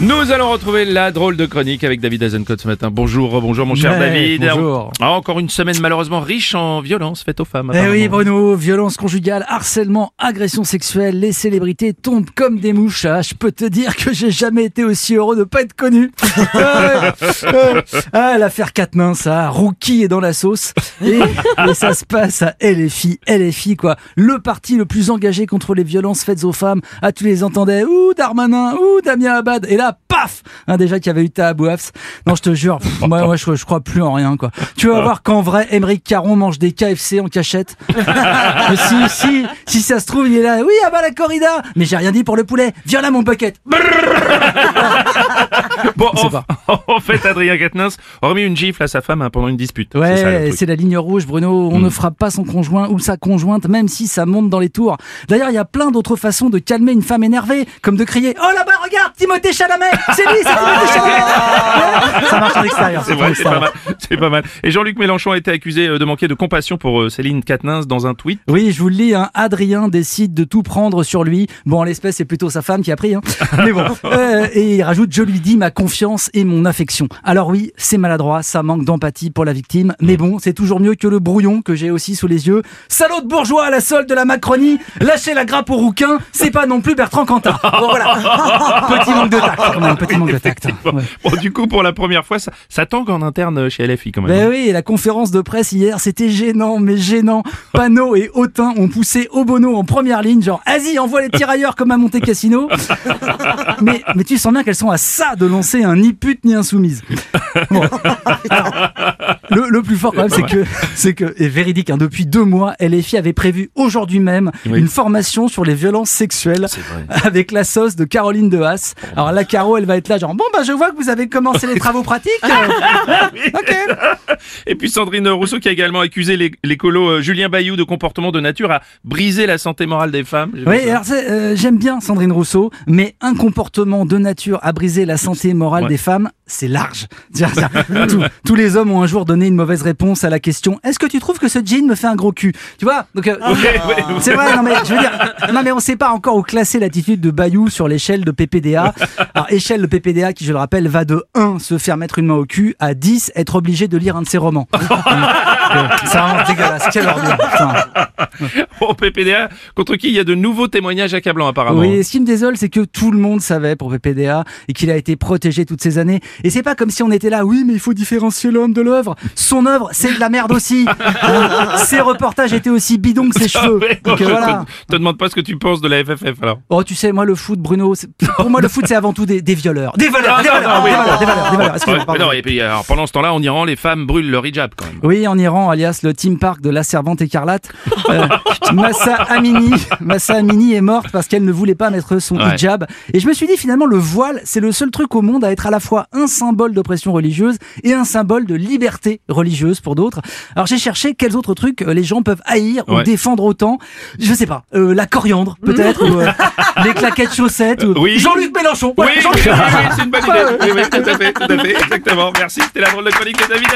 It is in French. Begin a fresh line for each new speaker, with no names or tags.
Nous allons retrouver la drôle de chronique avec David Azencott ce matin. Bonjour, bonjour mon cher
Ouais,
David.
bonjour.
Ah, encore une semaine malheureusement riche en violences faites aux femmes.
Eh oui. Bruno, violence conjugale, harcèlement, agression sexuelle, les célébrités tombent comme des mouches. Ah, je peux te dire que j'ai jamais été aussi heureux de pas être connu. Ah, ah, l'affaire Quatennens, ça, Rookie est dans la sauce. Et, et ça se passe à LFI, LFI quoi. Le parti le plus engagé contre les violences faites aux femmes. Ah, tu les entendais, ouh Darmanin, ouh Damien Abad. Et là, paf hein, Déjà qu'il y avait eu ta Abouafs. Non, je te jure, moi, je, crois plus en rien quoi. Tu vas voir qu'en vrai, Émeric Caron mange des KFC en cachette. Si, si, si ça se trouve, il est là. Oui, ah bah la corrida. Mais j'ai rien dit pour le poulet. Viens là, mon bucket.
Bon, en,
pas.
en fait, Adrien Quatennens a remis une gifle à sa femme hein, pendant une dispute.
Ouais.
Hmm.
c'est la ligne rouge, Bruno. On ne frappe pas son conjoint ou sa conjointe, même si ça monte dans les tours. D'ailleurs, il y a plein d'autres façons de calmer une femme énervée, comme de crier Oh là-bas, regarde, Timothée Chalamet C'est lui, c'est Timothée Chalamet Ça marche en extérieur.
C'est vrai, c'est pas
extérieur.
mal. C'est pas mal. Et Jean-Luc Mélenchon a été accusé euh, de manquer de compassion pour euh, Céline Quatennens dans un tweet.
Oui, je vous le lis, hein, Adrien décide de tout prendre sur lui. Bon, en l'espèce, c'est plutôt sa femme qui a pris. Hein. Mais bon. Euh, et il rajoute, je lui dis ma confiance et mon affection. Alors oui, c'est maladroit, ça manque d'empathie pour la victime. Mais bon, c'est toujours mieux que le brouillon que j'ai aussi sous les yeux. Salaud de bourgeois à la solde de la Macronie, lâchez la grappe au rouquin, c'est pas non plus Bertrand Cantat. Bon, voilà. Petit manque de tact, quand même, petit manque de tact. Ouais.
bon, du coup, pour la première fois, ça, ça tangue en interne chez LFI quand même.
Ben oui, et la conférence de presse hier, c'était gênant, mais gênant. Panot et Autain ont poussé Obono en première ligne, genre, vas-y, envoie les tirailleurs comme à Monte Cassino. mais, mais tu sens bien qu'elles sont à ça de lancer un ni pute ni insoumise. Bon. Le, le plus fort quand même, c'est que, c'est que, et véridique, hein, depuis deux mois, LFI avait prévu aujourd'hui même
Oui.
une formation sur les violences sexuelles avec la sauce de Caroline de Haas. Alors la Caro, elle va être là, genre, bon bah je vois que vous avez commencé les travaux pratiques. Ok.
Et puis Sandrine Rousseau qui a également accusé l'é- l'écolo euh, Julien Bayou de comportement de nature à briser la santé morale des femmes.
Oui, alors euh, j'aime bien Sandrine Rousseau, mais un comportement de nature à briser la santé morale
Ouais.
des femmes, c'est large. Tous les hommes ont un jour donné une mauvaise réponse à la question Est-ce que tu trouves que ce jean me fait un gros cul? Tu vois? Donc, euh,
ouais,
c'est vrai, non mais je veux dire, non mais on sait pas encore où classer l'attitude de Bayou sur l'échelle de PPDA. Alors échelle de PPDA qui, je le rappelle, va de 1 se faire mettre une main au cul à 10 être obligé de lire un de ses romans. Euh, c'est vraiment dégueulasse. Quelle ordure.
Au PPDA, contre qui il y a de nouveaux témoignages accablants apparemment.
Oui, ce qui me désole, c'est que tout le monde savait pour PPDA et qu'il a été protégé toutes ces années. Et c'est pas comme si on était là, oui, mais il faut différencier l'homme de l'œuvre. Son œuvre, c'est de la merde aussi. Hein ses reportages étaient aussi bidons que ses cheveux.
Ouais,
Donc
je
euh, voilà.
te, te demande pas ce que tu penses de la FFF alors.
Oh, tu sais, moi, le foot, Bruno, pour moi, le foot, c'est avant tout des, des violeurs. Des voleurs, des
Ah, oui.
des voleurs, des voleurs, des
alors, pendant ce temps-là, en Iran, les femmes brûlent leur hijab quand même.
Oui, en Iran, alias le Team Park de la Servante écarlate, euh, Massa Amini, Massa Amini est morte parce qu'elle ne voulait pas mettre son
Ouais.
hijab. Et je me suis dit finalement, le voile, c'est le seul truc au monde à être à la fois un symbole d'oppression religieuse et un symbole de liberté religieuse pour d'autres. Alors j'ai cherché quels autres trucs euh, les gens peuvent haïr ou défendre autant. Je sais pas, euh, la coriandre peut-être, ou euh, les claquettes chaussettes, ou
Oui.
Jean-Luc Mélenchon.
Oui,
Ouais,
oui,
Jean-Luc
oui, oui, c'est une bonne idée. Oui, oui, tout à fait, tout à fait, exactement. Merci, c'était la drôle de chronique de David.